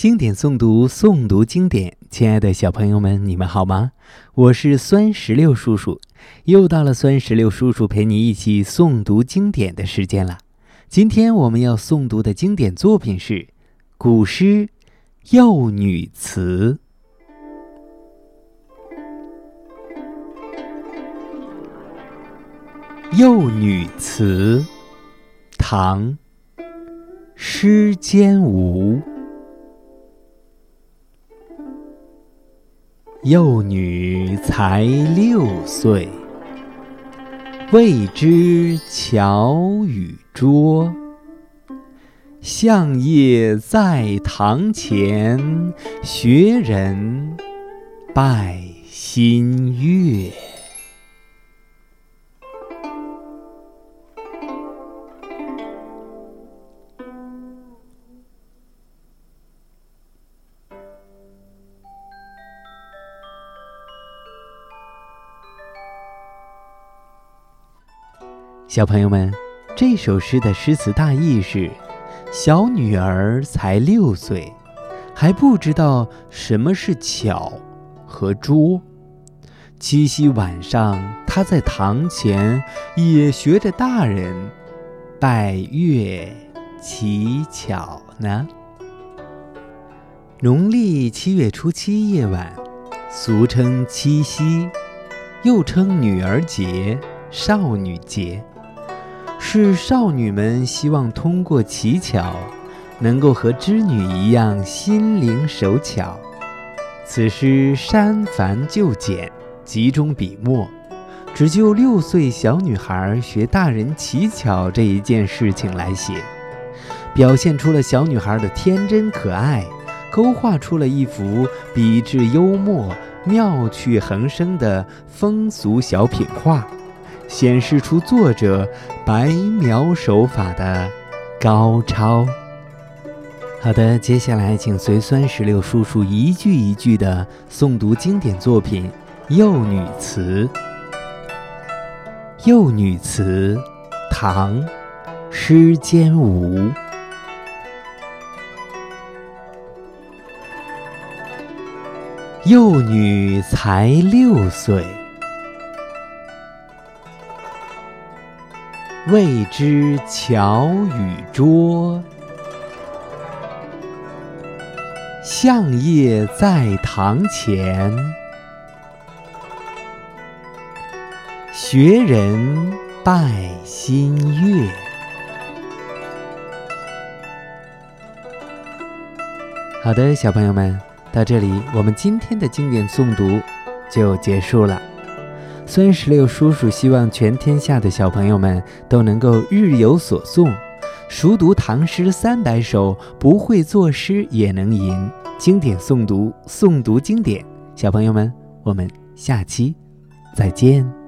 经典诵读，诵读经典。亲爱的小朋友们，你们好吗？我是酸石榴叔叔，又到了酸石榴叔叔陪你一起诵读经典的时间了。今天我们要诵读的经典作品是古诗《幼女词》。《幼女词》，唐·施肩吾。幼女才六岁，未知巧与拙。向夜在堂前，学人拜新月。小朋友们，这首诗的诗词大意是：小女儿才六岁，还不知道什么是巧和拙。七夕晚上，她在堂前也学着大人拜月乞巧呢。农历七月初七夜晚，俗称七夕，又称女儿节、少女节。是少女们希望通过乞巧，能够和织女一样心灵手巧。此诗删繁就简，集中笔墨，只就六岁小女孩学大人乞巧这一件事情来写，表现出了小女孩的天真可爱，勾画出了一幅笔致幽默、妙趣横生的风俗小品画。显示出作者白描手法的高超。好的，接下来请随酸石榴叔叔一句一句的诵读经典作品《幼女词》。《幼女词》，唐·施肩吾。幼女才六岁。未知巧与拙，向夜在堂前，学人拜新月。好的，小朋友们，到这里，我们今天的经典诵读就结束了。孙十六叔叔希望全天下的小朋友们都能够日有所诵，熟读唐诗三百首，不会作诗也能吟。经典诵读，诵读经典。小朋友们，我们下期再见。